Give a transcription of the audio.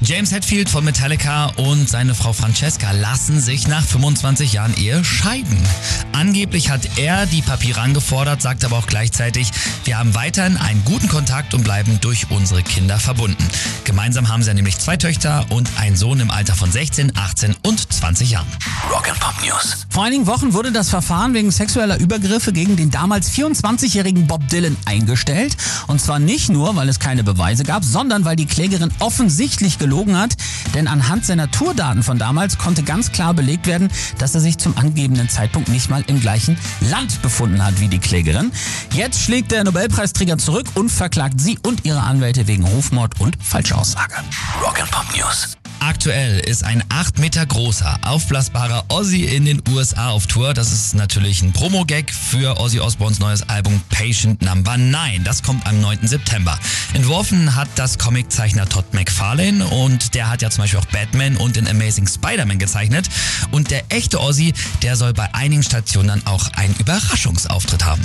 James Hetfield von Metallica und seine Frau Francesca lassen sich nach 25 Jahren Ehe scheiden. Angeblich hat er die Papiere angefordert, sagt aber auch gleichzeitig, wir haben weiterhin einen guten Kontakt und bleiben durch unsere Kinder verbunden. Gemeinsam haben sie nämlich zwei Töchter und einen Sohn im Alter von 16, 18 und 20 Jahren. Rock and Pop News. Vor einigen Wochen wurde das Verfahren wegen sexueller Übergriffe gegen den damals 24-jährigen Bob Dylan eingestellt. Und zwar nicht nur, weil es keine Beweise gab, sondern weil die Klägerin offensichtlich gelogen hat, denn anhand seiner Tourdaten von damals konnte ganz klar belegt werden, dass er sich zum angegebenen Zeitpunkt nicht mal im gleichen Land befunden hat wie die Klägerin. Jetzt schlägt der Nobelpreisträger zurück und verklagt sie und ihre Anwälte wegen Rufmord und Falschaussage. Rock and Pop News. Aktuell ist ein 8 Meter großer, aufblasbarer Ozzy in den USA auf Tour. Das ist natürlich ein Promo-Gag für Ozzy Osbournes neues Album Patient Number 9. Das kommt am 9. September. Entworfen hat das Comiczeichner Todd McFarlane und der hat ja zum Beispiel auch Batman und den Amazing Spider-Man gezeichnet. Und der echte Ozzy, der soll bei einigen Stationen dann auch einen Überraschungsauftritt haben.